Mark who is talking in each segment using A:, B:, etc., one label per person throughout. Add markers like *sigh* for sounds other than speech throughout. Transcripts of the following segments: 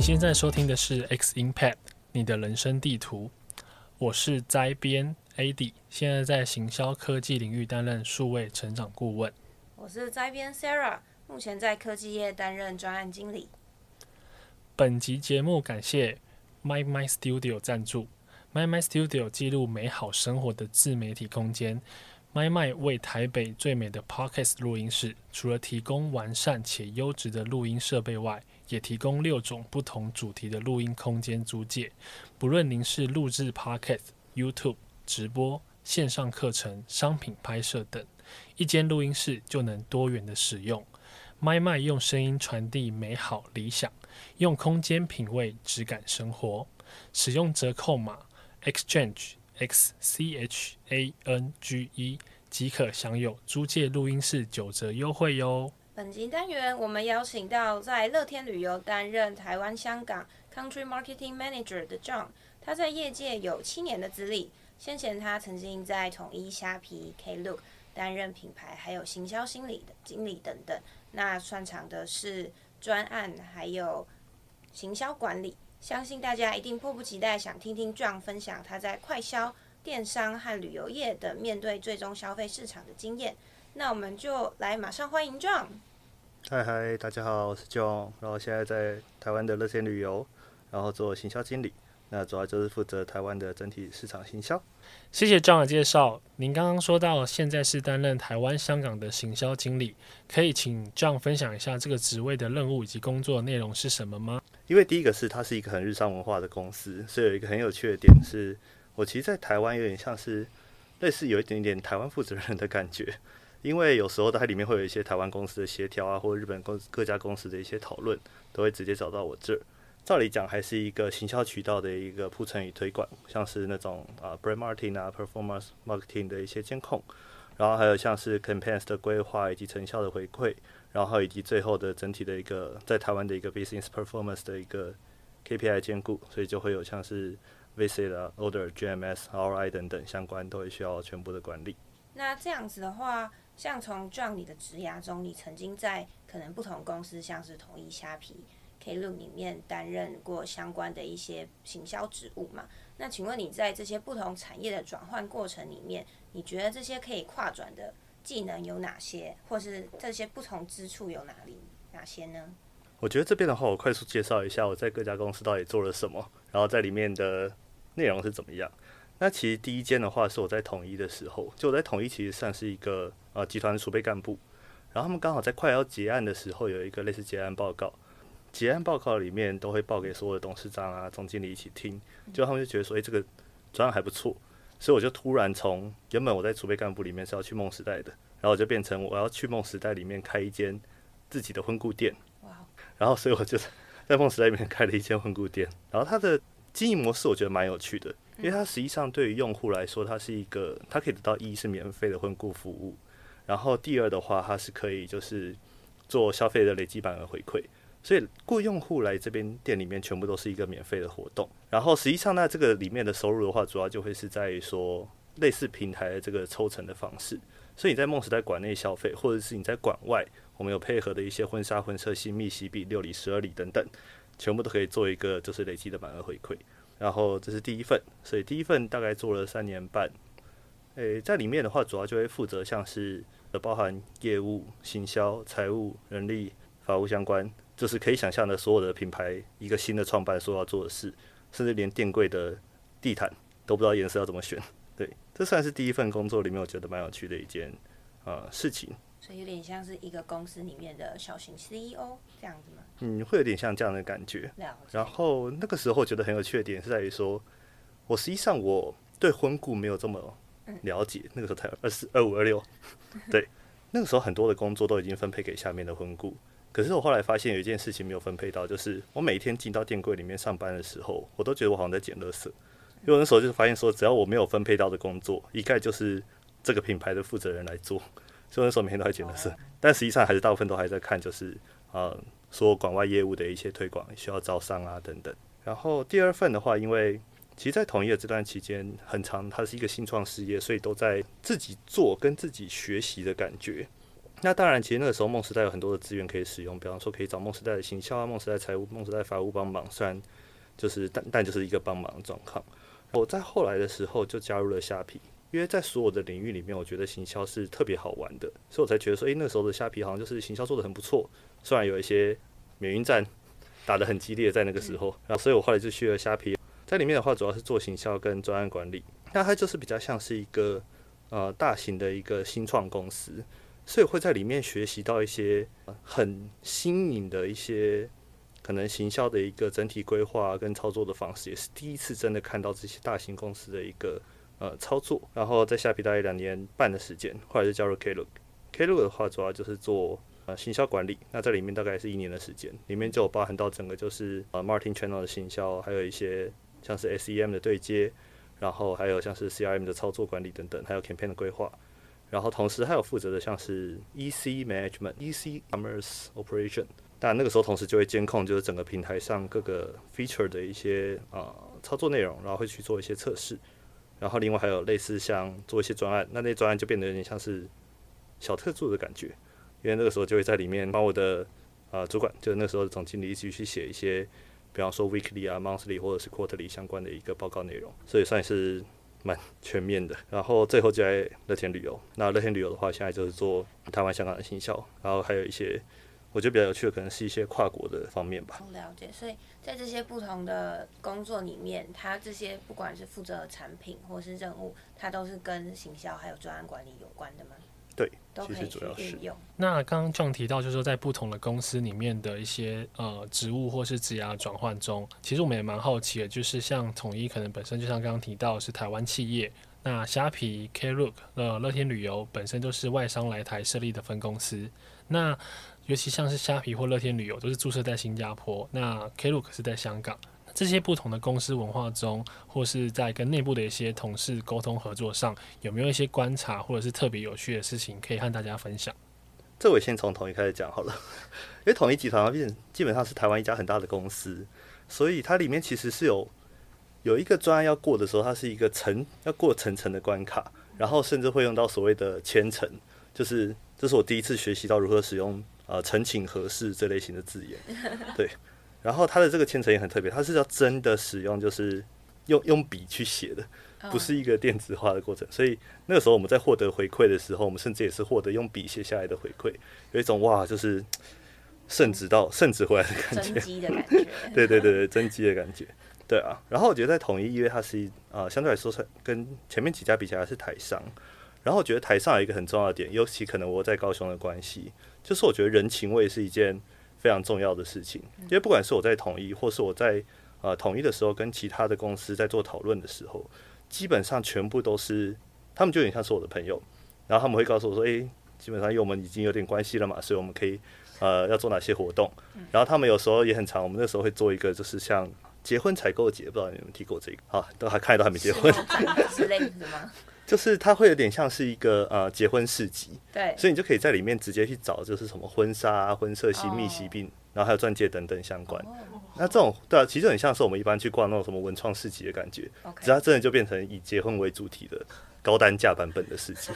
A: 你现在收听的是《X Impact》，你的人生地图。我是灾编 AD，现在在行销科技领域担任数位成长顾问。
B: 我是灾编 Sarah，目前在科技业担任专案经理。
A: 本集节目感谢 MicMind Studio 赞助。MicMind Studio 记录美好生活的自媒体空间。Mimai 为台北最美的 Podcast 录音室，除了提供完善且优质的录音设备外，也提供六种不同主题的录音空间租借。不论您是录制 Podcast、YouTube 直播、线上课程、商品拍摄等，一间录音室就能多元的使用。Mimai 用声音传递美好理想，用空间品味质感生活。使用折扣码 Exchange。X C H A N G E 即可享有租借录音室九折优惠哟。
B: 本集单元我们邀请到在乐天旅游担任台湾香港 Country Marketing Manager 的 John，他在业界有七年的资历。先前他曾经在统一虾皮 Klook 担任品牌还有行销经理的经理等等。那擅长的是专案还有行销管理。相信大家一定迫不及待想听听 John 分享他在快消、电商和旅游业等面对最终消费市场的经验。那我们就来马上欢迎 John。
C: 嗨嗨，大家好，我是 John，然后现在在台湾的乐天旅游，然后做行销经理。那主要就是负责台湾的整体市场行销。
A: 谢谢 John 的介绍。您刚刚说到现在是担任台湾、香港的行销经理，可以请 John 分享一下这个职位的任务以及工作内容是什么吗？
C: 因为第一个是它是一个很日商文化的公司，所以有一个很有趣的点是，我其实，在台湾有点像是类似有一点点台湾负责人的感觉，因为有时候它里面会有一些台湾公司的协调啊，或者日本公各家公司的一些讨论，都会直接找到我这儿。照理讲，还是一个行销渠道的一个铺陈与推广，像是那种啊，brand marketing 啊，performance marketing 的一些监控，然后还有像是 campaigns 的规划以及成效的回馈，然后以及最后的整体的一个在台湾的一个 business performance 的一个 KPI 兼顾，所以就会有像是 visit 啊，order、GMS、ROI 等等相关都会需要全部的管理。
B: 那这样子的话，像从 John 你的职涯中，你曾经在可能不同公司，像是统一虾皮。Klook 里面担任过相关的一些行销职务嘛？那请问你在这些不同产业的转换过程里面，你觉得这些可以跨转的技能有哪些，或是这些不同之处有哪里哪些呢？
C: 我觉得这边的话，我快速介绍一下我在各家公司到底做了什么，然后在里面的内容是怎么样。那其实第一间的话是我在统一的时候，就我在统一其实算是一个呃集团储备干部，然后他们刚好在快要结案的时候有一个类似结案报告。结案报告里面都会报给所有的董事长啊、总经理一起听，就他们就觉得说，诶、欸，这个专案还不错，所以我就突然从原本我在储备干部里面是要去梦时代的，然后我就变成我要去梦时代里面开一间自己的婚顾店，然后所以我就在梦时代里面开了一间婚顾店，然后它的经营模式我觉得蛮有趣的，因为它实际上对于用户来说，它是一个它可以得到一是免费的婚顾服务，然后第二的话，它是可以就是做消费的累积版额回馈。所以，雇用户来这边店里面，全部都是一个免费的活动。然后，实际上呢，这个里面的收入的话，主要就会是在于说类似平台的这个抽成的方式。所以你在梦时代馆内消费，或者是你在馆外，我们有配合的一些婚纱、婚摄、新密、喜比、六礼、十二礼等等，全部都可以做一个就是累积的满额回馈。然后这是第一份，所以第一份大概做了三年半。诶，在里面的话，主要就会负责像是包含业务、行销、财务、人力、法务相关。就是可以想象的，所有的品牌一个新的创办所要做的事，甚至连店柜的地毯都不知道颜色要怎么选。对，这算是第一份工作里面我觉得蛮有趣的一件啊、呃、事情。
B: 所以有点像是一个公司里面的小型 CEO 这样子吗？
C: 嗯，会有点像这样的感觉。然后那个时候觉得很有趣的点是在于说，我实际上我对婚顾没有这么了解，嗯、那个时候才二四二五二六，*laughs* 对，那个时候很多的工作都已经分配给下面的婚顾。可是我后来发现有一件事情没有分配到，就是我每天进到店柜里面上班的时候，我都觉得我好像在捡垃圾。因为那时候就是发现说，只要我没有分配到的工作，一概就是这个品牌的负责人来做。*laughs* 所以那时候每天都在捡垃圾，但实际上还是大部分都还在看，就是呃，说广外业务的一些推广需要招商啊等等。然后第二份的话，因为其实，在统一的这段期间很长，它是一个新创事业，所以都在自己做跟自己学习的感觉。那当然，其实那个时候梦时代有很多的资源可以使用，比方说可以找梦时代的行销啊、梦时代财务、梦时代法务帮忙。虽然就是但但就是一个帮忙的状况。我在后来的时候就加入了虾皮，因为在所有的领域里面，我觉得行销是特别好玩的，所以我才觉得说，诶、那时候的虾皮好像就是行销做得很不错。虽然有一些免运战打得很激烈，在那个时候，然后所以我后来就去了虾皮，在里面的话主要是做行销跟专案管理。那它就是比较像是一个呃大型的一个新创公司。所以会在里面学习到一些很新颖的一些可能行销的一个整体规划跟操作的方式，也是第一次真的看到这些大型公司的一个呃操作。然后在下皮大概两年半的时间，后来就加入 Klook。Klook 的话主要就是做呃行销管理，那在里面大概是一年的时间，里面就有包含到整个就是呃 Martin Channel 的行销，还有一些像是 SEM 的对接，然后还有像是 CRM 的操作管理等等，还有 Campaign 的规划。然后同时还有负责的像是 EC Management、EC Commerce Operation，但那个时候同时就会监控就是整个平台上各个 feature 的一些啊、呃、操作内容，然后会去做一些测试。然后另外还有类似像做一些专案，那那专案就变得有点像是小特助的感觉，因为那个时候就会在里面帮我的啊、呃、主管，就是那时候的总经理一起去写一些，比方说 weekly 啊、monthly 或者是 quarterly 相关的一个报告内容，所以算是。蛮全面的，然后最后就在乐天旅游。那乐天旅游的话，现在就是做台湾、香港的行销，然后还有一些我觉得比较有趣的，可能是一些跨国的方面吧。
B: 了解，所以在这些不同的工作里面，他这些不管是负责产品或是任务，他都是跟行销还有专案管理有关的吗？
C: 对，
B: 都可以去运用。
A: 那刚刚 John 提到，就是说在不同的公司里面的一些呃职务或是职涯转换中，其实我们也蛮好奇的，就是像统一可能本身就像刚刚提到是台湾企业，那虾皮、Klook、呃乐天旅游本身都是外商来台设立的分公司，那尤其像是虾皮或乐天旅游都是注册在新加坡，那 Klook 是在香港。这些不同的公司文化中，或是在跟内部的一些同事沟通合作上，有没有一些观察或者是特别有趣的事情可以和大家分享？
C: 这我先从统一开始讲好了，*laughs* 因为统一集团变基本上是台湾一家很大的公司，所以它里面其实是有有一个专案要过的时候，它是一个层要过层层的关卡，然后甚至会用到所谓的千层，就是这是我第一次学习到如何使用呃呈请合适这类型的字眼，*laughs* 对。然后它的这个签呈也很特别，它是要真的使用，就是用用笔去写的，不是一个电子化的过程。所以那个时候我们在获得回馈的时候，我们甚至也是获得用笔写下来的回馈，有一种哇，就是圣旨到圣旨回来的感觉，
B: 真迹的感觉。
C: 对对对对，真机的感觉。对啊，然后我觉得在统一，因为它是啊、呃，相对来说是跟前面几家比起来是台商。然后我觉得台上有一个很重要的点，尤其可能我在高雄的关系，就是我觉得人情味是一件。非常重要的事情，因为不管是我在统一，或是我在呃统一的时候，跟其他的公司在做讨论的时候，基本上全部都是他们就有点像是我的朋友，然后他们会告诉我说：“诶、欸，基本上因为我们已经有点关系了嘛，所以我们可以呃要做哪些活动。”然后他们有时候也很长，我们那时候会做一个就是像结婚采购节，不知道你们提过这个啊？都还看都还没结婚 *laughs*
B: 之类的吗？
C: 就是它会有点像是一个呃结婚市集，
B: 对，
C: 所以你就可以在里面直接去找，就是什么婚纱啊、婚摄、新秘、喜饼，然后还有钻戒等等相关。那这种对啊，其实很像是我们一般去逛那种什么文创市集的感觉，只要真的就变成以结婚为主题的高单价版本的市集。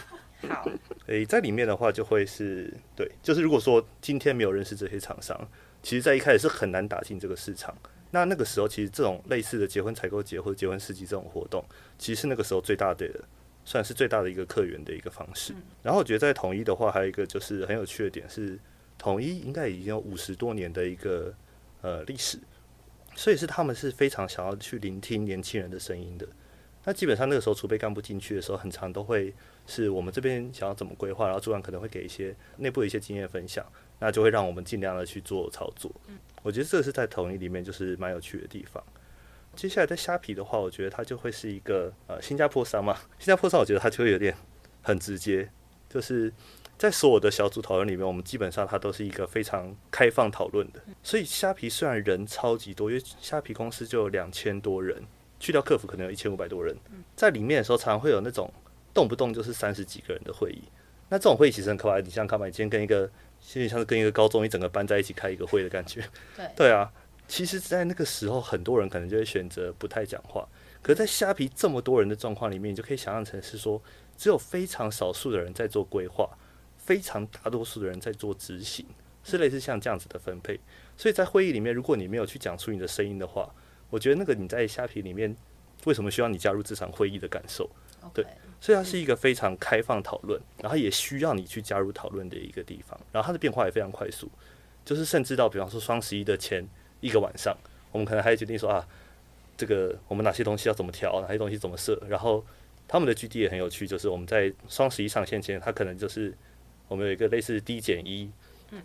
B: 好，
C: 诶，在里面的话就会是对，就是如果说今天没有认识这些厂商，其实在一开始是很难打进这个市场。那那个时候，其实这种类似的结婚采购节或者结婚市集这种活动，其实是那个时候最大的。算是最大的一个客源的一个方式。然后我觉得在统一的话，还有一个就是很有趣的点是，统一应该已经有五十多年的一个呃历史，所以是他们是非常想要去聆听年轻人的声音的。那基本上那个时候储备干部进去的时候，很常都会是我们这边想要怎么规划，然后主管可能会给一些内部的一些经验分享，那就会让我们尽量的去做操作。我觉得这个是在统一里面就是蛮有趣的地方。接下来在虾皮的话，我觉得它就会是一个呃新加坡商嘛。*laughs* 新加坡商，我觉得它就会有点很直接，就是在所有的小组讨论里面，我们基本上它都是一个非常开放讨论的。所以虾皮虽然人超级多，因为虾皮公司就有两千多人，去掉客服可能有一千五百多人，在里面的时候，常常会有那种动不动就是三十几个人的会议。那这种会议其实很可怕，你像看嘛，你今天跟一个，其实像是跟一个高中一整个班在一起开一个会的感觉。
B: 对，
C: 对啊。其实，在那个时候，很多人可能就会选择不太讲话。可是，在虾皮这么多人的状况里面，你就可以想象成是说，只有非常少数的人在做规划，非常大多数的人在做执行，是类似像这样子的分配。所以在会议里面，如果你没有去讲出你的声音的话，我觉得那个你在虾皮里面为什么需要你加入这场会议的感受？对，所以它是一个非常开放讨论，然后也需要你去加入讨论的一个地方。然后它的变化也非常快速，就是甚至到比方说双十一的前一个晚上，我们可能还决定说啊，这个我们哪些东西要怎么调，哪些东西怎么设。然后他们的 GD 也很有趣，就是我们在双十一上线前，它可能就是我们有一个类似 D 减一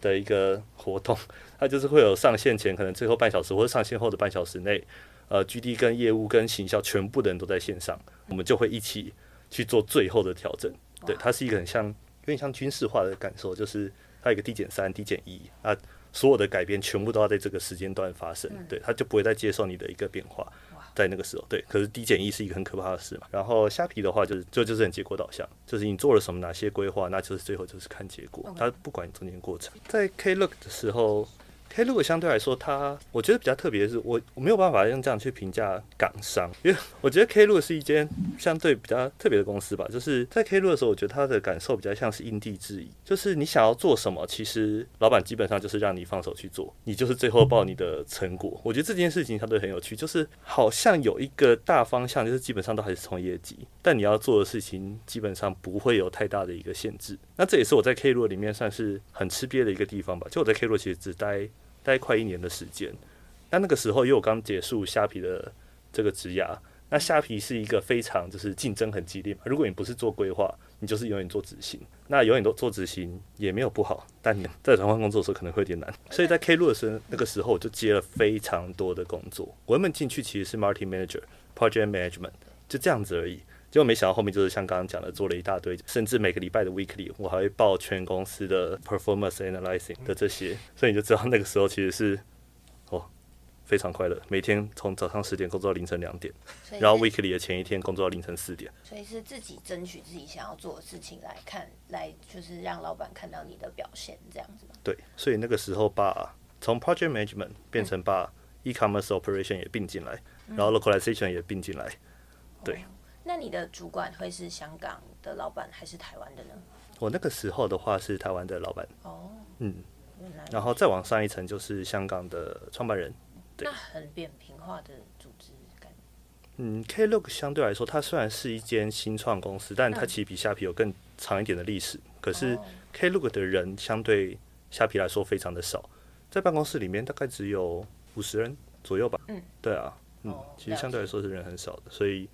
C: 的一个活动，*laughs* 它就是会有上线前可能最后半小时或者上线后的半小时内。呃，GD 跟业务跟行销全部的人都在线上，我们就会一起去做最后的调整。对，它是一个很像有点像军事化的感受，就是它有一个 D 减三、D 减一啊，所有的改变全部都要在这个时间段发生。对，他就不会再接受你的一个变化，在那个时候。对，可是低减一是一个很可怕的事嘛。然后虾皮的话，就是就就是很结果导向，就是你做了什么哪些规划，那就是最后就是看结果。他不管你中间过程，在 Klook 的时候。Klook 相对来说，它我觉得比较特别的是，我我没有办法用这样去评价港商，因为我觉得 Klook 是一间相对比较特别的公司吧。就是在 K 路的时候，我觉得他的感受比较像是因地制宜，就是你想要做什么，其实老板基本上就是让你放手去做，你就是最后报你的成果。我觉得这件事情相对很有趣，就是好像有一个大方向，就是基本上都还是从业绩，但你要做的事情基本上不会有太大的一个限制。那这也是我在 K 路里面算是很吃瘪的一个地方吧。就我在 K 路其实只待。待快一年的时间，那那个时候因为我刚结束虾皮的这个职涯，那虾皮是一个非常就是竞争很激烈嘛。如果你不是做规划，你就是永远做执行。那永远都做执行也没有不好，但你在转换工作的时候可能会有点难。所以在 Klook 的时候，那个时候我就接了非常多的工作。我原本进去其实是 Marketing Manager、Project Management，就这样子而已。结果没想到后面就是像刚刚讲的，做了一大堆，甚至每个礼拜的 Weekly，我还会报全公司的 Performance Analyzing 的这些，所以你就知道那个时候其实是哦非常快乐，每天从早上十点工作到凌晨两点，然后 Weekly 的前一天工作到凌晨四点。
B: 所以是自己争取自己想要做的事情来看，来就是让老板看到你的表现这样子吗？
C: 对，所以那个时候把从 Project Management 变成把 E-commerce Operation 也并进来，然后 Localization 也并进来，对。
B: 那你的主管会是香港的老板还是台湾的呢？
C: 我那个时候的话是台湾的老板。
B: 哦，
C: 嗯，然后再往上一层就是香港的创办人。对，
B: 那很扁平化的组织感觉。
C: 嗯，Klook 相对来说，它虽然是一间新创公司，但它其实比虾皮有更长一点的历史。嗯、可是 Klook 的人相对虾皮来说非常的少，在办公室里面大概只有五十人左右吧。嗯，对啊，嗯，其实相对来说是人很少的，所以。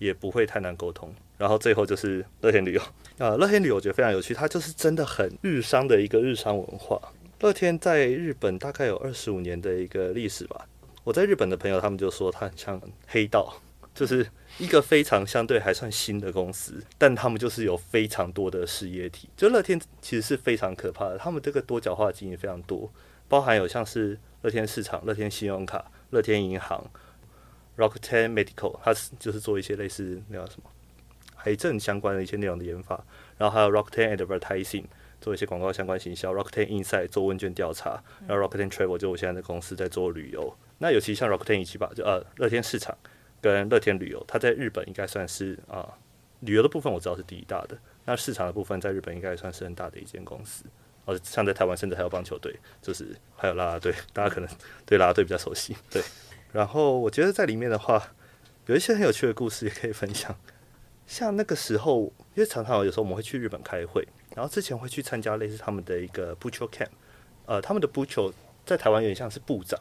C: 也不会太难沟通，然后最后就是乐天旅游啊，乐天旅游我觉得非常有趣，它就是真的很日商的一个日商文化。乐天在日本大概有二十五年的一个历史吧。我在日本的朋友他们就说它很像黑道，就是一个非常相对还算新的公司，但他们就是有非常多的事业体。就乐天其实是非常可怕的，他们这个多角化经营非常多，包含有像是乐天市场、乐天信用卡、乐天银行。Rakuten Medical，它是就是做一些类似那叫什么癌症相关的一些内容的研发，然后还有 Rakuten Advertising 做一些广告相关行销，Rakuten Insight 做问卷调查，然后 Rakuten Travel 就我现在的公司在做旅游。那尤其像 Rakuten 一七八，就呃乐天市场跟乐天旅游，它在日本应该算是啊、呃、旅游的部分我知道是第一大的，那市场的部分在日本应该算是很大的一间公司。哦，像在台湾甚至还有棒球队，就是还有啦啦队，大家可能对啦啦队比较熟悉，对。然后我觉得在里面的话，有一些很有趣的故事也可以分享。像那个时候，因为常常有时候我们会去日本开会，然后之前会去参加类似他们的一个 Bucho Camp，呃，他们的 Bucho 在台湾有点像是部长，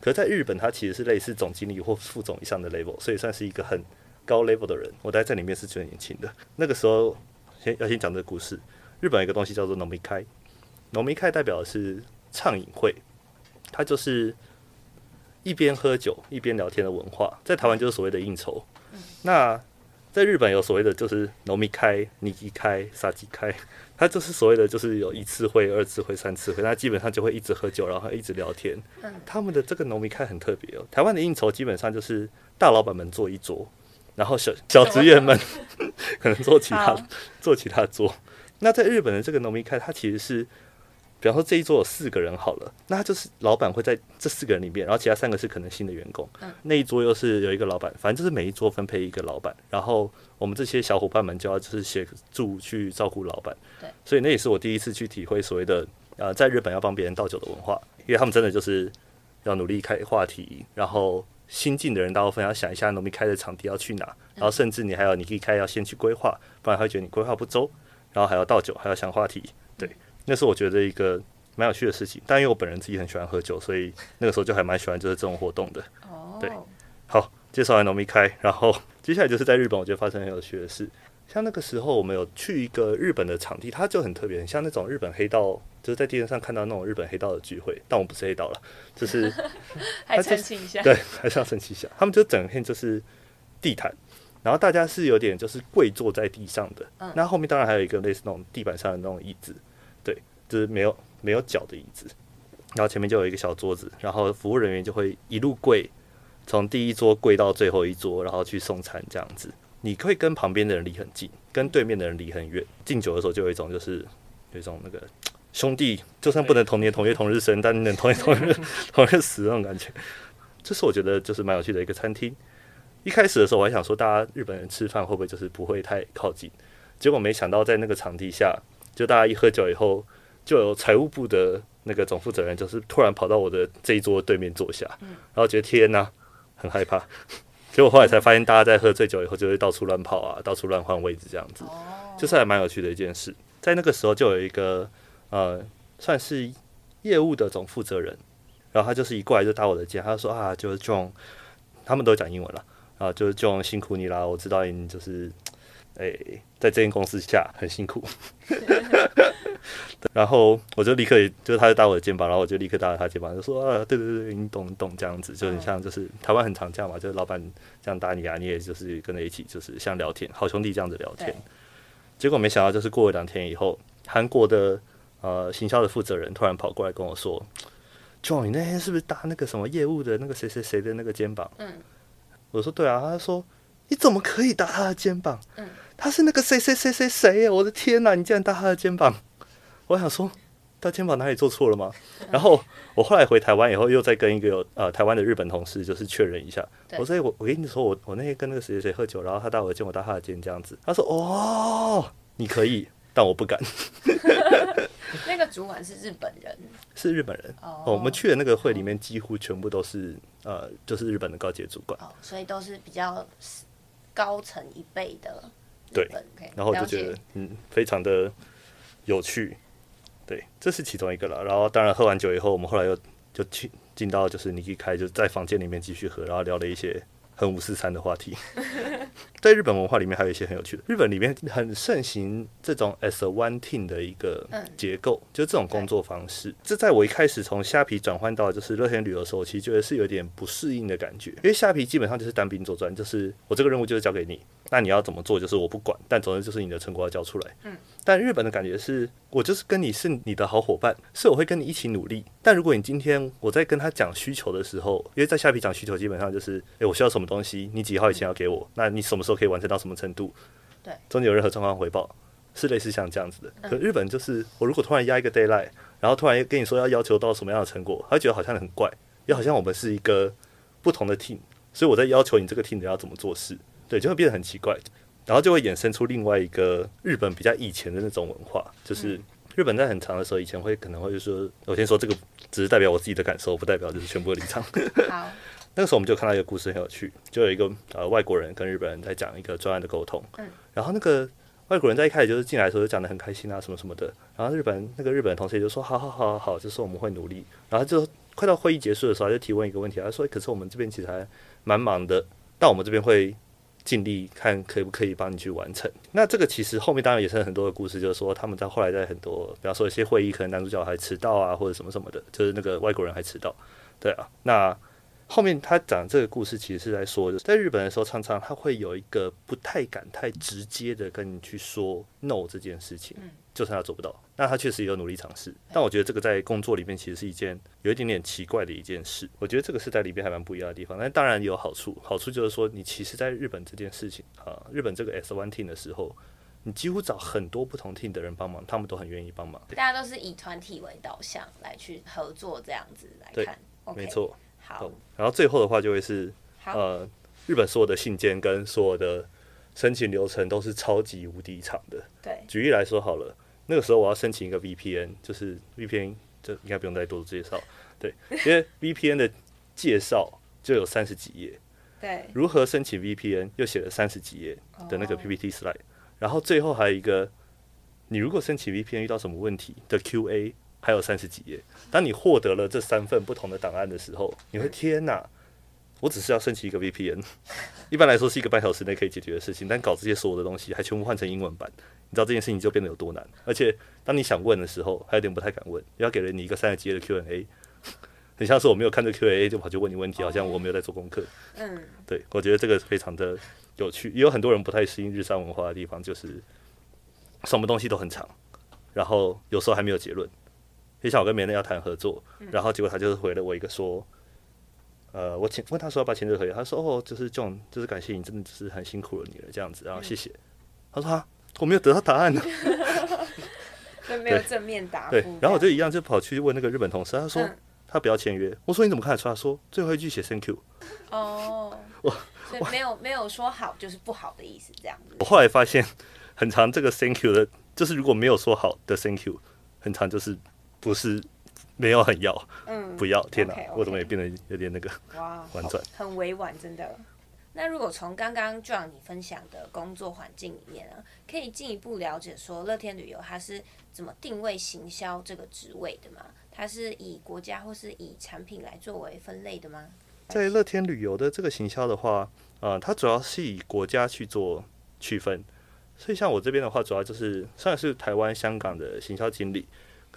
C: 可是在日本他其实是类似总经理或副总以上的 level，所以算是一个很高 level 的人。我待在里面是最年轻的。那个时候先要先讲这个故事。日本有一个东西叫做农民开，农民开代表的是畅饮会，它就是。一边喝酒一边聊天的文化，在台湾就是所谓的应酬。那在日本有所谓的就是饮み会、二次会、三次会，它就是所谓的就是有一次会、二次会、三次会，那基本上就会一直喝酒，然后一直聊天。他们的这个饮み会很特别哦。台湾的应酬基本上就是大老板们坐一桌，然后小小职员们*laughs* 可能坐其他坐其他桌。那在日本的这个饮み会，它其实是 比方说这一桌有四个人好了，那就是老板会在这四个人里面，然后其他三个是可能新的员工。嗯，那一桌又是有一个老板，反正就是每一桌分配一个老板，然后我们这些小伙伴们就要就是协助去照顾老板。
B: 对，
C: 所以那也是我第一次去体会所谓的呃，在日本要帮别人倒酒的文化，因为他们真的就是要努力开话题，然后新进的人大部分要想一下农民开的场地要去哪，然后甚至你还要你可以开要先去规划，不然他会觉得你规划不周，然后还要倒酒，还要想话题，对。那是我觉得一个蛮有趣的事情，但因为我本人自己很喜欢喝酒，所以那个时候就还蛮喜欢就是这种活动的。哦对，好，介绍完农民开，然后 *laughs* 接下来就是在日本，我觉得发生很有趣的事。像那个时候，我们有去一个日本的场地，它就很特别，很像那种日本黑道，就是在电视上看到那种日本黑道的聚会，但我不是黑道了，就是 *laughs*
B: 还澄清一下，
C: 对，还是要澄清一下，他们就整片就是地毯，然后大家是有点就是跪坐在地上的，嗯那后面当然还有一个类似那种地板上的那种椅子。就是没有没有脚的椅子，然后前面就有一个小桌子，然后服务人员就会一路跪，从第一桌跪到最后一桌，然后去送餐这样子。你可以跟旁边的人离很近，跟对面的人离很远。敬酒的时候就有一种就是有一种那个兄弟，就算不能同年同月同日生，但能同年同日 *laughs* 同日死那种感觉。这是我觉得就是蛮有趣的一个餐厅。一开始的时候我还想说，大家日本人吃饭会不会就是不会太靠近？结果没想到在那个场地下，就大家一喝酒以后。就有财务部的那个总负责人，就是突然跑到我的这一桌对面坐下，然后觉得天呐，很害怕。*laughs* 结果后来才发现，大家在喝醉酒以后就会到处乱跑啊，到处乱换位置这样子，就是还蛮有趣的一件事。在那个时候，就有一个呃，算是业务的总负责人，然后他就是一过来就搭我的肩，他就说啊，就是 John，他们都讲英文了啊，就是 John 辛苦你啦，我知道你就是哎，在这间公司下很辛苦。*laughs* 然后我就立刻，就是他就搭我的肩膀，然后我就立刻搭了他肩膀，就说啊，对对对，你懂你懂这样子，就很像就是台湾很常这样嘛，就是老板这样搭你啊，你也就是跟着一起，就是像聊天，好兄弟这样子聊天。结果没想到，就是过了两天以后，韩国的呃行销的负责人突然跑过来跟我说，John，你那天是不是搭那个什么业务的那个谁谁谁的那个肩膀？嗯，我说对啊，他说你怎么可以搭他的肩膀？嗯，他是那个谁谁谁谁谁呀，我的天呐，你竟然搭他的肩膀！我想说，他肩膀哪里做错了吗？然后我后来回台湾以后，又再跟一个有呃台湾的日本同事就是确认一下。我说：“我我跟你说，我我那天跟那个谁谁谁喝酒，然后他搭我的肩，我搭他的肩这样子。”他说：“哦，你可以，但我不敢。*laughs* ”
B: 那个主管是日本人，
C: 是日本人。哦，我们去的那个会里面几乎全部都是呃，就是日本的高级主管。
B: 哦，所以都是比较高层一辈的。
C: 对，然后我就觉得嗯，非常的有趣。对，这是其中一个了。然后，当然喝完酒以后，我们后来又就去进到就是你可以开，就在房间里面继续喝，然后聊了一些很五四三的话题。*laughs* 在日本文化里面，还有一些很有趣的。日本里面很盛行这种 as a one team 的一个结构，就是这种工作方式。这在我一开始从虾皮转换到就是乐天旅游的时候，其实觉得是有点不适应的感觉。因为虾皮基本上就是单兵作战，就是我这个任务就是交给你。那你要怎么做，就是我不管，但总之就是你的成果要交出来。嗯，但日本的感觉是，我就是跟你是你的好伙伴，是我会跟你一起努力。但如果你今天我在跟他讲需求的时候，因为在下皮讲需求，基本上就是，诶，我需要什么东西，你几号以前要给我，那你什么时候可以完成到什么程度？对，中间有任何状况回报，是类似像这样子的。可日本就是，我如果突然压一个 d a y l i g h t 然后突然跟你说要要求到什么样的成果，他会觉得好像很怪，又好像我们是一个不同的 team，所以我在要求你这个 team 的要怎么做事，对，就会变得很奇怪。然后就会衍生出另外一个日本比较以前的那种文化，就是日本在很长的时候，以前会可能会就说，我先说这个只是代表我自己的感受，不代表就是全部的立场。*laughs* 好，那个时候我们就看到一个故事很有趣，就有一个呃外国人跟日本人在讲一个专案的沟通，嗯，然后那个外国人在一开始就是进来的时候就讲得很开心啊什么什么的，然后日本那个日本同事也就说好好好好好，就是我们会努力，然后就快到会议结束的时候，他就提问一个问题，他说可是我们这边其实还蛮忙的，但我们这边会。尽力看可不可以帮你去完成。那这个其实后面当然也是很多的故事，就是说他们在后来在很多，比方说一些会议，可能男主角还迟到啊，或者什么什么的，就是那个外国人还迟到，对啊。那后面他讲这个故事，其实是在说，在日本的时候，常常他会有一个不太敢太直接的跟你去说 no 这件事情。就算他做不到，那他确实也有努力尝试。但我觉得这个在工作里面其实是一件有一点点奇怪的一件事。我觉得这个是在里边还蛮不一样的地方。但当然有好处，好处就是说你其实在日本这件事情啊，日本这个 as one team 的时候，你几乎找很多不同 team 的人帮忙，他们都很愿意帮忙。
B: 大家都是以团体为导向来去合作，这样子来看，
C: 没错。
B: 好，
C: 然后最后的话就会是，呃，日本所有的信件跟所有的申请流程都是超级无敌长的。
B: 对，
C: 举例来说好了，那个时候我要申请一个 VPN，就是 VPN，这应该不用再多介绍。对，*laughs* 因为 VPN 的介绍就有三十几页。
B: 对，
C: 如何申请 VPN 又写了三十几页的那个 PPT slide，、oh. 然后最后还有一个，你如果申请 VPN 遇到什么问题的 QA，还有三十几页。当你获得了这三份不同的档案的时候，你会天哪！我只是要申请一个 VPN，一般来说是一个半小时内可以解决的事情，但搞这些所有的东西还全部换成英文版，你知道这件事情就变得有多难。而且当你想问的时候，还有点不太敢问，要给了你一个三十几页的 Q&A。*laughs* 很像是我没有看这 Q&A 就跑去问你问题，好像我没有在做功课。*laughs*
B: 嗯，
C: 对，我觉得这个非常的有趣，也有很多人不太适应日商文化的地方，就是什么东西都很长，然后有时候还没有结论。就像我跟别人要谈合作，然后结果他就是回了我一个说，呃，我请问他说要不要签这个合约，他说哦，就是 John，就是感谢你，真的就是很辛苦了你了这样子，然后谢谢。他说啊，我没有得到答案呢。*laughs*
B: 对，没有正面答复。
C: 对，然后我就一样就跑去问那个日本同事，他说。他不要签约，我说你怎么看得出来？说最后一句写 Thank you。
B: 哦，我所以没有没有说好就是不好的意思，这样子。
C: 我后来发现，很长这个 Thank you 的，就是如果没有说好的 Thank you，很长就是不是没有很要，嗯，不要。天哪，okay, okay. 我怎么也变得有点那个哇，婉转，
B: 很委婉，真的。那如果从刚刚 John 你分享的工作环境里面啊，可以进一步了解说乐天旅游它是怎么定位行销这个职位的吗？它是以国家或是以产品来作为分类的吗？
C: 在乐天旅游的这个行销的话，呃，它主要是以国家去做区分。所以像我这边的话，主要就是算是台湾、香港的行销经理。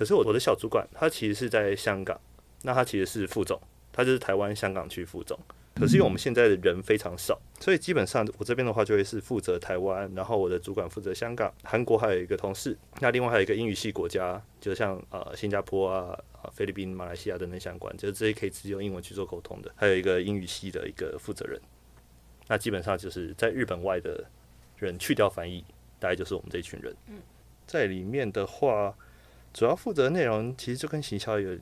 C: 可是我我的小主管他其实是在香港，那他其实是副总，他就是台湾、香港区副总。可是因为我们现在的人非常少，所以基本上我这边的话就会是负责台湾，然后我的主管负责香港、韩国，还有一个同事。那另外还有一个英语系国家，就像呃新加坡啊、啊菲律宾、马来西亚等等相关，就是这些可以直接用英文去做沟通的。还有一个英语系的一个负责人。那基本上就是在日本外的人去掉翻译，大概就是我们这一群人。在里面的话，主要负责的内容其实就跟行销有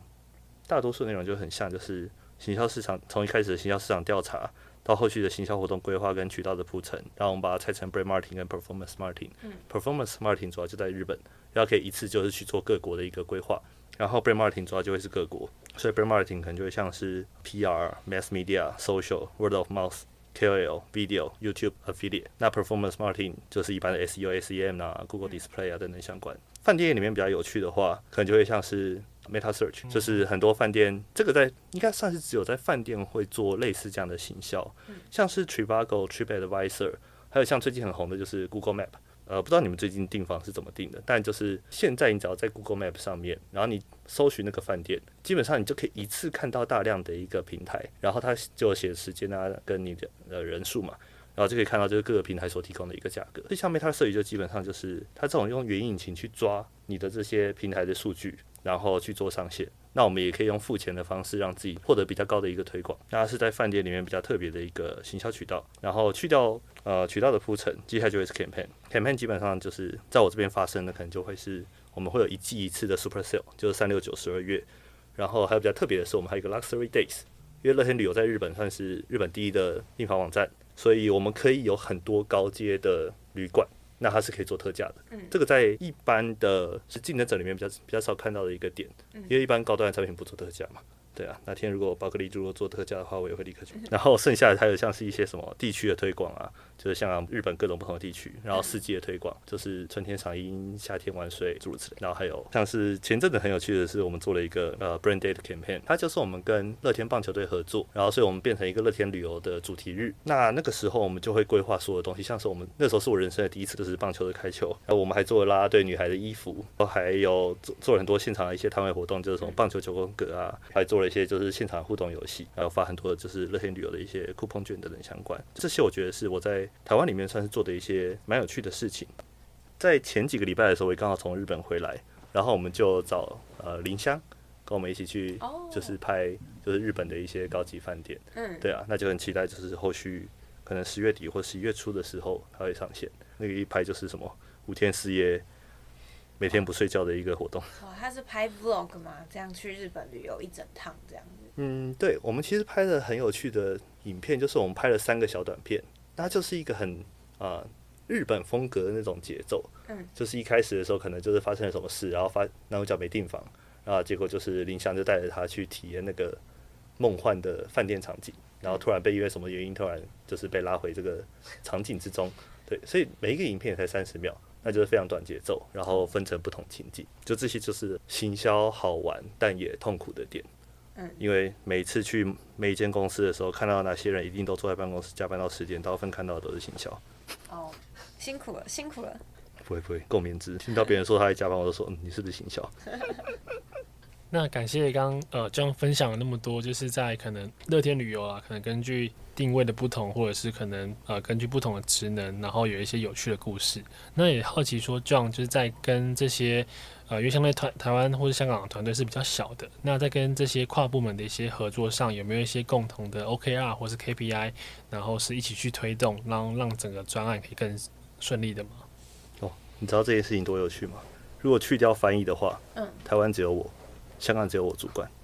C: 大多数内容就很像，就是。行销市场从一开始的行销市场调查，到后续的行销活动规划跟渠道的铺陈，然后我们把它拆成 brand marketing 跟 performance marketing。嗯。performance marketing 主要就在日本，然后可以一次就是去做各国的一个规划，然后 brand marketing 主要就会是各国，所以 brand marketing 可能就会像是 PR、mass media、social、word of mouth、KOL、video、YouTube、affiliate。那 performance marketing 就是一般的 SEO、SEM 啊、Google Display 啊等等相关。饭店业里面比较有趣的话，可能就会像是。Meta Search 就是很多饭店，这个在应该算是只有在饭店会做类似这样的行销，像是 Trivago、TripAdvisor，还有像最近很红的就是 Google Map。呃，不知道你们最近订房是怎么订的？但就是现在你只要在 Google Map 上面，然后你搜寻那个饭店，基本上你就可以一次看到大量的一个平台，然后它就写时间啊，跟你的呃人数嘛，然后就可以看到就是各个平台所提供的一个价格。所以像 Meta Search 就基本上就是它这种用云引擎去抓你的这些平台的数据。然后去做上线，那我们也可以用付钱的方式让自己获得比较高的一个推广。那是在饭店里面比较特别的一个行销渠道。然后去掉呃渠道的铺陈，接下来就会是 campaign。campaign 基本上就是在我这边发生的，可能就会是我们会有一季一次的 super sale，就是三六九十二月。然后还有比较特别的是，我们还有一个 luxury days，因为乐天旅游在日本算是日本第一的订房网站，所以我们可以有很多高阶的旅馆。那它是可以做特价的，嗯，这个在一般的是竞争者里面比较比较少看到的一个点，因为一般高端的产品不做特价嘛。对啊，那天如果宝格丽如果做特价的话，我也会立刻去。然后剩下的还有像是一些什么地区的推广啊，就是像日本各种不同的地区，然后四季的推广，就是春天赏樱、夏天玩水诸如此类。然后还有像是前阵子很有趣的是，我们做了一个呃 brand day campaign，它就是我们跟乐天棒球队合作，然后所以我们变成一个乐天旅游的主题日。那那个时候我们就会规划所有东西，像是我们那时候是我人生的第一次就是棒球的开球，然后我们还做了啦啦队女孩的衣服，然后还有做做了很多现场的一些摊位活动，就是什么棒球九宫格啊，还做了一些就是现场。互动游戏，还有发很多的就是乐天旅游的一些 coupon 券等等相关，这些我觉得是我在台湾里面算是做的一些蛮有趣的事情。在前几个礼拜的时候，我也刚好从日本回来，然后我们就找呃林香跟我们一起去，就是拍就是日本的一些高级饭店。嗯，对啊，那就很期待，就是后续可能十月底或十一月初的时候它会上线。那个一拍就是什么五天四夜，每天不睡觉的一个活动。
B: 哦，他是拍 vlog 吗？这样去日本旅游一整趟这样子？
C: 嗯，对，我们其实拍了很有趣的影片，就是我们拍了三个小短片，那就是一个很啊、呃、日本风格的那种节奏。嗯，就是一开始的时候可能就是发生了什么事，然后发男主角没订房，然后结果就是林香就带着他去体验那个梦幻的饭店场景，然后突然被因为什么原因突然就是被拉回这个场景之中。对，所以每一个影片也才三十秒，那就是非常短节奏，然后分成不同情景，就这些就是行销好玩但也痛苦的点。嗯，因为每次去每一间公司的时候，看到那些人一定都坐在办公室加班到十点，大部分看到的都是行销。
B: 哦，辛苦了，辛苦了。
C: 不会不会，共勉之。听到别人说他在加班，我就说，嗯，你是不是行销？*laughs*
A: 那感谢刚呃这样分享了那么多，就是在可能乐天旅游啊，可能根据定位的不同，或者是可能呃根据不同的职能，然后有一些有趣的故事。那也好奇说，，John 就是在跟这些呃，因为相对台台湾或者香港的团队是比较小的，那在跟这些跨部门的一些合作上，有没有一些共同的 OKR 或是 KPI，然后是一起去推动，让让整个专案可以更顺利的吗？
C: 哦，你知道这件事情多有趣吗？如果去掉翻译的话，嗯，台湾只有我。香港只有我主管，嗯，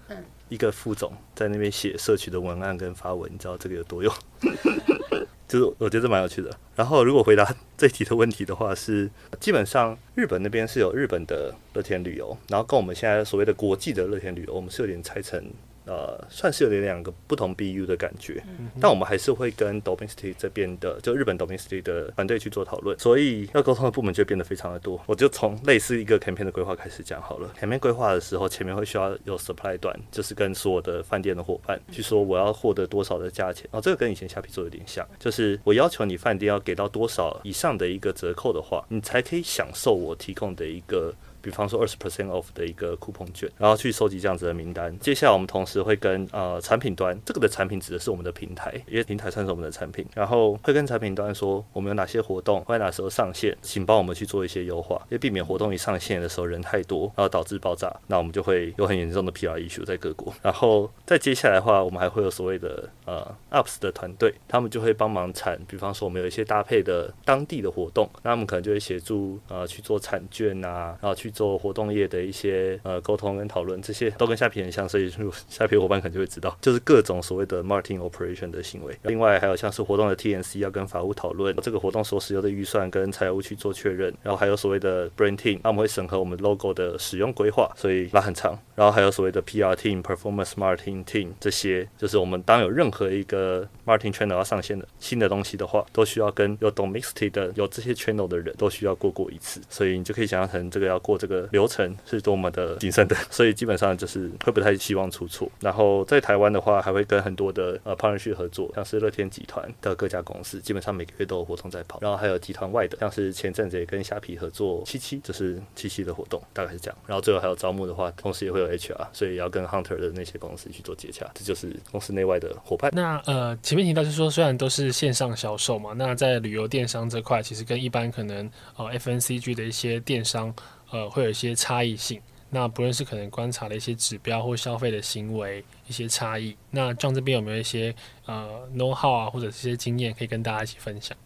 C: 一个副总在那边写社区的文案跟发文，你知道这个有多用？*laughs* 就是我觉得蛮有趣的。然后如果回答这题的问题的话，是基本上日本那边是有日本的乐天旅游，然后跟我们现在所谓的国际的乐天旅游，我们是有点拆成。呃，算是有点两个不同 BU 的感觉，嗯、但我们还是会跟 Domestic 这边的，就日本 Domestic 的团队去做讨论，所以要沟通的部门就变得非常的多。我就从类似一个 campaign 的规划开始讲好了。campaign 规划的时候，前面会需要有 supply 端，就是跟所有的饭店的伙伴去说我要获得多少的价钱。哦，这个跟以前虾皮做的有点像，就是我要求你饭店要给到多少以上的一个折扣的话，你才可以享受我提供的一个。比方说二十 percent off 的一个 coupon 券，然后去收集这样子的名单。接下来我们同时会跟呃产品端，这个的产品指的是我们的平台，因为平台算是我们的产品，然后会跟产品端说我们有哪些活动，会在哪时候上线，请帮我们去做一些优化，因为避免活动一上线的时候人太多，然后导致爆炸，那我们就会有很严重的 PR issue 在各国。然后再接下来的话，我们还会有所谓的呃 Ups 的团队，他们就会帮忙产，比方说我们有一些搭配的当地的活动，那他们可能就会协助呃去做产券啊，然后去。做活动业的一些呃沟通跟讨论，这些都跟下皮很像，所以 *laughs* 下皮伙伴可能就会知道，就是各种所谓的 marketing operation 的行为。另外还有像是活动的 TNC 要跟法务讨论这个活动所使用的预算跟财务去做确认，然后还有所谓的 brand team，那我们会审核我们 logo 的使用规划，所以拉很长。然后还有所谓的 PR team、performance marketing team，这些就是我们当有任何一个 marketing channel 要上线的新的东西的话，都需要跟有 domestic 的有这些 channel 的人都需要过过一次，所以你就可以想象成这个要过这这个流程是多么的谨慎的，所以基本上就是会不太希望出错。然后在台湾的话，还会跟很多的呃 partner 去合作，像是乐天集团的各家公司，基本上每个月都有活动在跑。然后还有集团外的，像是前阵子也跟虾皮合作七七，就是七七的活动，大概是这样。然后最后还有招募的话，同时也会有 HR，所以要跟 Hunter 的那些公司去做接洽，这就是公司内外的伙伴。
A: 那呃前面提到就是说，虽然都是线上销售嘛，那在旅游电商这块，其实跟一般可能呃 FNCG 的一些电商。呃，会有一些差异性。那不论是可能观察的一些指标或消费的行为一些差异，那 John 这边有没有一些呃 know how 啊，或者这些经验可以跟大家一起分享？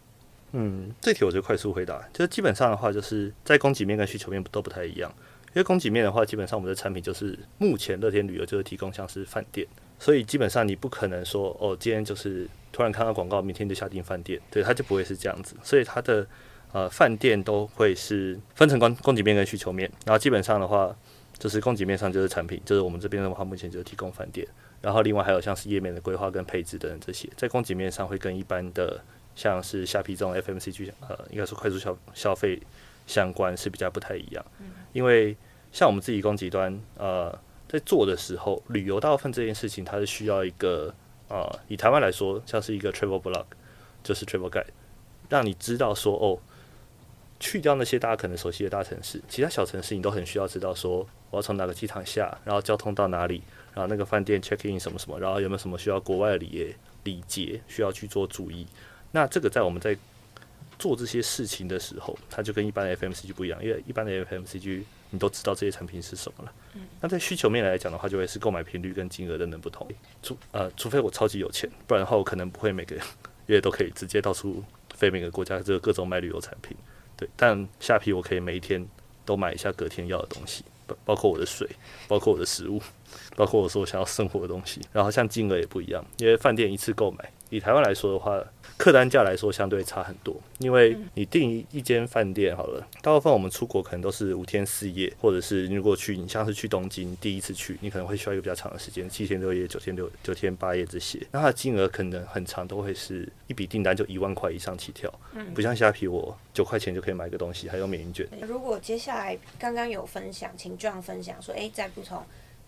C: 嗯，这题我就快速回答，就是基本上的话，就是在供给面跟需求面都不太一样。因为供给面的话，基本上我们的产品就是目前乐天旅游就是提供像是饭店，所以基本上你不可能说哦，今天就是突然看到广告，明天就下订饭店，对，它就不会是这样子。所以它的呃，饭店都会是分成供供给面跟需求面，然后基本上的话，就是供给面上就是产品，就是我们这边的话，目前就提供饭店，然后另外还有像是页面的规划跟配置等等这些，在供给面上会跟一般的像是下批这种 FMCG 呃，应该是快速消消费相关是比较不太一样，因为像我们自己供给端呃在做的时候，旅游大部分这件事情它是需要一个呃，以台湾来说，像是一个 travel blog，就是 travel guide，让你知道说哦。去掉那些大家可能熟悉的大城市，其他小城市你都很需要知道说我要从哪个机场下，然后交通到哪里，然后那个饭店 check in 什么什么，然后有没有什么需要国外的礼礼节需要去做注意。那这个在我们在做这些事情的时候，它就跟一般的 FMCG 不一样，因为一般的 FMCG 你都知道这些产品是什么了。那在需求面来讲的话，就会是购买频率跟金额等等不同。除呃，除非我超级有钱，不然的话我可能不会每个月都可以直接到处飞每个国家，这个各种卖旅游产品。对，但下皮我可以每一天都买一下隔天要的东西，包包括我的水，包括我的食物，包括我说我想要生活的东西。然后像金额也不一样，因为饭店一次购买，以台湾来说的话。客单价来说相对差很多，因为你订一间饭店好了，大部分我们出国可能都是五天四夜，或者是如果去你像是去东京第一次去，你可能会需要一个比较长的时间，七天六夜、九天六九天八夜这些，那它的金额可能很长，都会是一笔订单就一万块以上起跳，嗯不像虾皮我九块钱就可以买个东西，还有免运券。
B: 如果接下来刚刚有分享，请 John 分享说，诶，在不同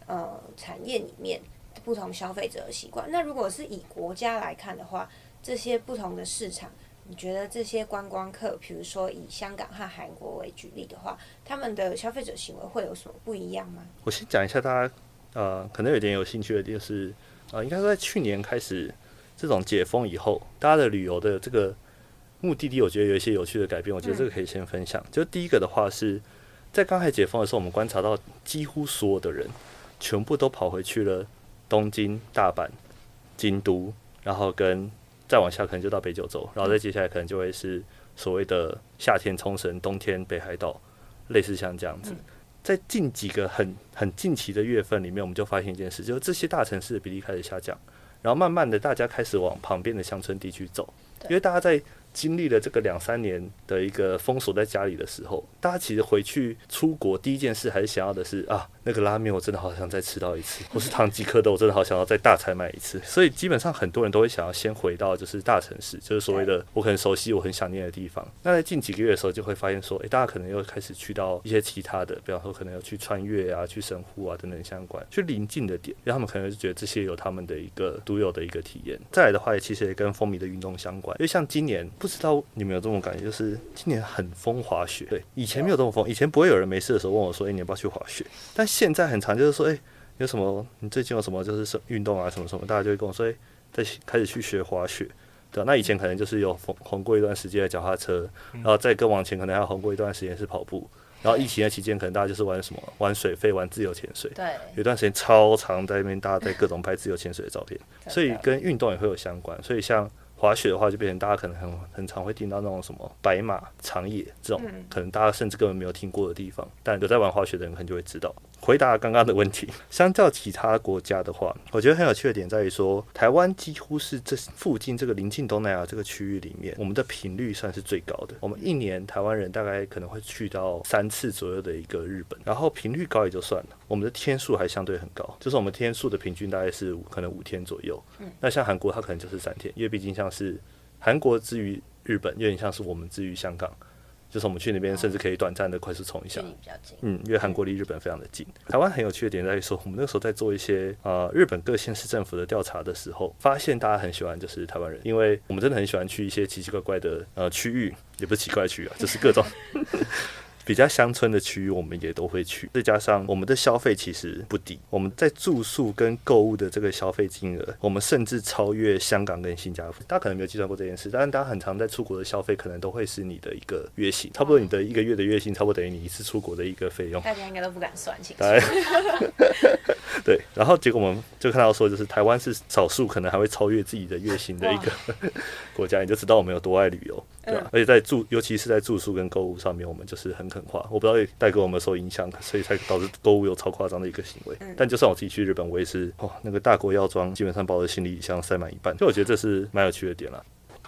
B: 呃产业里面不同消费者的习惯，那如果是以国家来看的话。这些不同的市场，你觉得这些观光客，比如说以香港和韩国为举例的话，他们的消费者行为会有什么不一样吗？
C: 我先讲一下大家呃可能有点有兴趣的，就是呃应该说在去年开始这种解封以后，大家的旅游的这个目的地，我觉得有一些有趣的改变。我觉得这个可以先分享。嗯、就第一个的话是在刚才解封的时候，我们观察到几乎所有的人全部都跑回去了东京、大阪、京都，然后跟再往下可能就到北九州，然后再接下来可能就会是所谓的夏天冲绳，冬天北海道，类似像这样子。在近几个很很近期的月份里面，我们就发现一件事，就是这些大城市的比例开始下降，然后慢慢的大家开始往旁边的乡村地区走，因为大家在。经历了这个两三年的一个封锁在家里的时候，大家其实回去出国第一件事还是想要的是啊，那个拉面我真的好想再吃到一次，或是唐吉诃德我真的好想要再大采买一次。*laughs* 所以基本上很多人都会想要先回到就是大城市，就是所谓的我很熟悉、我很想念的地方。那在近几个月的时候，就会发现说，诶，大家可能又开始去到一些其他的，比方说可能要去穿越啊、去神户啊等等相关，去临近的点，因为他们可能就觉得这些有他们的一个独有的一个体验。再来的话，也其实也跟风靡的运动相关，因为像今年不知道你们有。这种感觉就是今年很疯滑雪，对，以前没有这么疯，以前不会有人没事的时候问我说：“哎，你要不要去滑雪？”但现在很常就是说：“哎，有什么？你最近有什么就是什运动啊？什么什么？”大家就会跟我说：“哎，在开始去学滑雪。”对，那以前可能就是有红红过一段时间的脚踏车，然后再更往前可能还有红过一段时间是跑步，然后疫情的期间可能大家就是玩什么玩水肺、玩自由潜水。对，有段时间超长在那边，大家在各种拍自由潜水的照片，所以跟运动也会有相关。所以像。滑雪的话，就变成大家可能很很常会听到那种什么白马、长野这种，可能大家甚至根本没有听过的地方，但有在玩滑雪的人可能就会知道。回答刚刚的问题，*laughs* 相较其他国家的话，我觉得很有趣的点在于说，台湾几乎是这附近这个临近东南亚这个区域里面，我们的频率算是最高的。我们一年台湾人大概可能会去到三次左右的一个日本，然后频率高也就算了，我们的天数还相对很高，就是我们天数的平均大概是可能五天左右。那像韩国，它可能就是三天，因为毕竟像是韩国之于日本，有点像是我们之于香港。就是我们去那边，甚至可以短暂的快速冲一下。嗯，因为韩国离日本非常的近。台湾很有趣的点在于说，我们那个时候在做一些呃日本各县市政府的调查的时候，发现大家很喜欢就是台湾人，因为我们真的很喜欢去一些奇奇怪怪的呃区域，也不是奇怪区域啊，就是各种。比较乡村的区域，我们也都会去。再加上我们的消费其实不低，我们在住宿跟购物的这个消费金额，我们甚至超越香港跟新加坡。大家可能没有计算过这件事，但是大家很常在出国的消费，可能都会是你的一个月薪，差不多你的一个月的月薪，差不多等于你一次出国的一个费用。
B: 大家应该都不敢算其实。*laughs*
C: 对，然后结果我们就看到说，就是台湾是少数可能还会超越自己的月薪的一个 *laughs* 国家，你就知道我们有多爱旅游，对吧？嗯、而且在住，尤其是在住宿跟购物上面，我们就是很肯花。我不知道带给我们受影响，所以才导致购物有超夸张的一个行为。但就算我自己去日本，我也是哦，那个大国药妆基本上把我的行李箱塞满一半，所以我觉得这是蛮有趣的点了。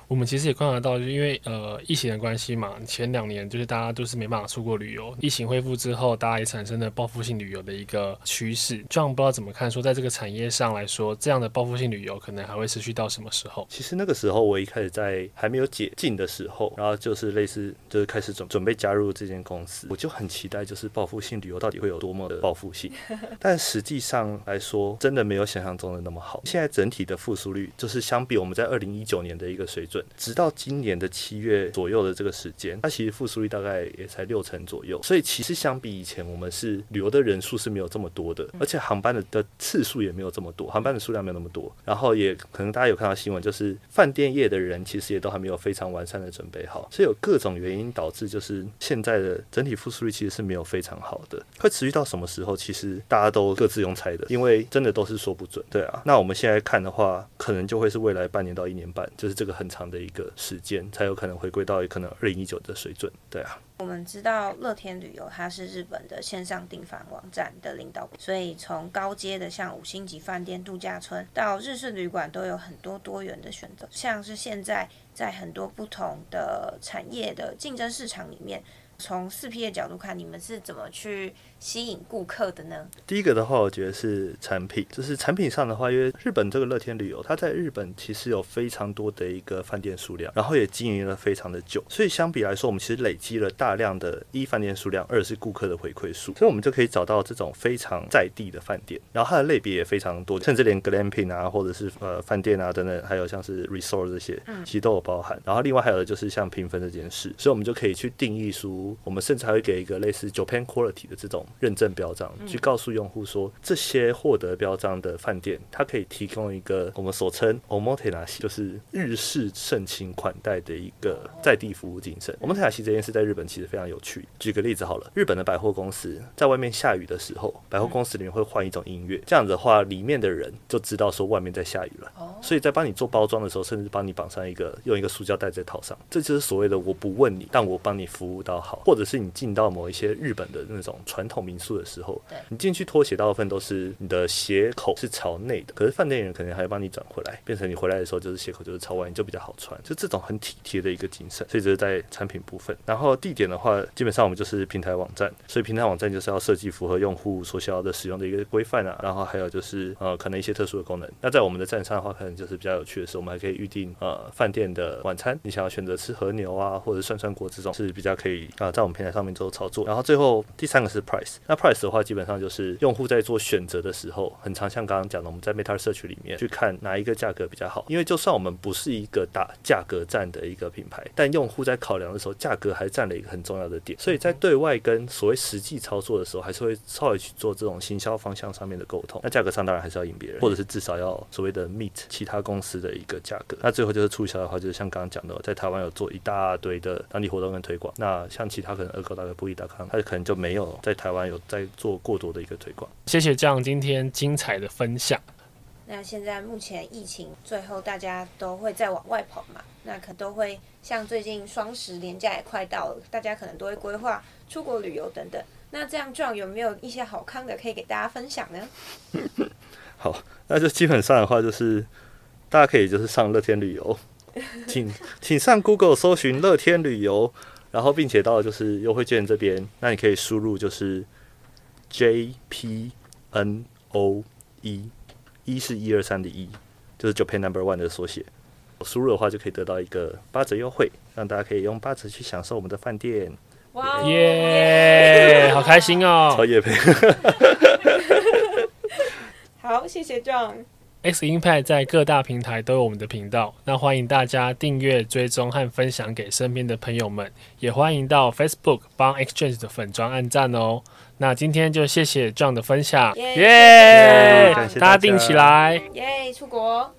A: 我们其实也观察到，就因为呃疫情的关系嘛，前两年就是大家都是没办法出国旅游。疫情恢复之后，大家也产生了报复性旅游的一个趋势。这样不知道怎么看，说在这个产业上来说，这样的报复性旅游可能还会持续到什么时候？
C: 其实那个时候我一开始在还没有解禁的时候，然后就是类似就是开始准准备加入这间公司，我就很期待就是报复性旅游到底会有多么的报复性。*laughs* 但实际上来说，真的没有想象中的那么好。现在整体的复苏率就是相比我们在二零一九年的一个水准。直到今年的七月左右的这个时间，它其实复苏率大概也才六成左右，所以其实相比以前，我们是旅游的人数是没有这么多的，而且航班的的次数也没有这么多，航班的数量没有那么多。然后也可能大家有看到新闻，就是饭店业的人其实也都还没有非常完善的准备好，所以有各种原因导致就是现在的整体复苏率其实是没有非常好的。会持续到什么时候？其实大家都各自用猜的，因为真的都是说不准。对啊，那我们现在看的话，可能就会是未来半年到一年半，就是这个很长。的一个时间，才有可能回归到可能二零一九的水准。对啊，
B: 我们知道乐天旅游它是日本的线上订房网站的领导，所以从高阶的像五星级饭店、度假村到日式旅馆都有很多多元的选择。像是现在在很多不同的产业的竞争市场里面。从四 P 的角度看，你们是怎么去吸引顾客的呢？
C: 第一个的话，我觉得是产品，就是产品上的话，因为日本这个乐天旅游，它在日本其实有非常多的一个饭店数量，然后也经营了非常的久，所以相比来说，我们其实累积了大量的一饭店数量，二是顾客的回馈数，所以我们就可以找到这种非常在地的饭店，然后它的类别也非常多，甚至连 glamping 啊，或者是呃饭店啊等等，还有像是 resort 这些，其实都有包含。然后另外还有就是像评分这件事，所以我们就可以去定义出。我们甚至还会给一个类似 Japan Quality 的这种认证标章，去告诉用户说，这些获得标章的饭店，它可以提供一个我们所称 Omotenashi，就是日式盛情款待的一个在地服务精神。Omotenashi 这件事在日本其实非常有趣。举个例子好了，日本的百货公司在外面下雨的时候，百货公司里面会换一种音乐，这样子的话，里面的人就知道说外面在下雨了。所以在帮你做包装的时候，甚至帮你绑上一个用一个塑胶袋在套上，这就是所谓的我不问你，但我帮你服务到好。或者是你进到某一些日本的那种传统民宿的时候，你进去脱鞋，大部分都是你的鞋口是朝内的，可是饭店员可能还要帮你转回来，变成你回来的时候就是鞋口就是朝外，你就比较好穿，就这种很体贴的一个精神。所以这是在产品部分，然后地点的话，基本上我们就是平台网站，所以平台网站就是要设计符合用户所需要的使用的一个规范啊，然后还有就是呃可能一些特殊的功能。那在我们的站上的话，可能就是比较有趣的是，我们还可以预定呃饭店的晚餐，你想要选择吃和牛啊，或者涮涮锅这种是比较可以啊。在我们平台上面做操作，然后最后第三个是 price。那 price 的话，基本上就是用户在做选择的时候，很常像刚刚讲的，我们在 Meta Search 里面去看哪一个价格比较好。因为就算我们不是一个打价格战的一个品牌，但用户在考量的时候，价格还占了一个很重要的点。所以在对外跟所谓实际操作的时候，还是会稍微去做这种行销方向上面的沟通。那价格上当然还是要赢别人，或者是至少要所谓的 meet 其他公司的一个价格。那最后就是促销的话，就是像刚刚讲的，在台湾有做一大堆的当地活动跟推广。那像其他可能 Agoda 不一大康，他可能就没有在台湾有在做过多的一个推广。
A: 谢谢 John 今天精彩的分享。
B: 那现在目前疫情最后大家都会再往外跑嘛？那可都会像最近双十年假也快到了，大家可能都会规划出国旅游等等。那这样 John 有没有一些好康的可以给大家分享呢？
C: 好，那就基本上的话就是大家可以就是上乐天旅游，请请上 Google 搜寻乐天旅游。然后，并且到就是优惠券这边，那你可以输入就是 J P N O E，一是一二三的一，就是 Japan Number One 的缩写。输入的话就可以得到一个八折优惠，让大家可以用八折去享受我们的饭店。
B: 哇
A: 耶，好开心哦！
C: 超夜配。*laughs*
B: 好，谢谢 John。
A: X Impact 在各大平台都有我们的频道，那欢迎大家订阅、追踪和分享给身边的朋友们，也欢迎到 Facebook 帮 XChange 的粉装按赞哦。那今天就谢谢 John 的分享，耶！大家定起来，
B: 耶！出国。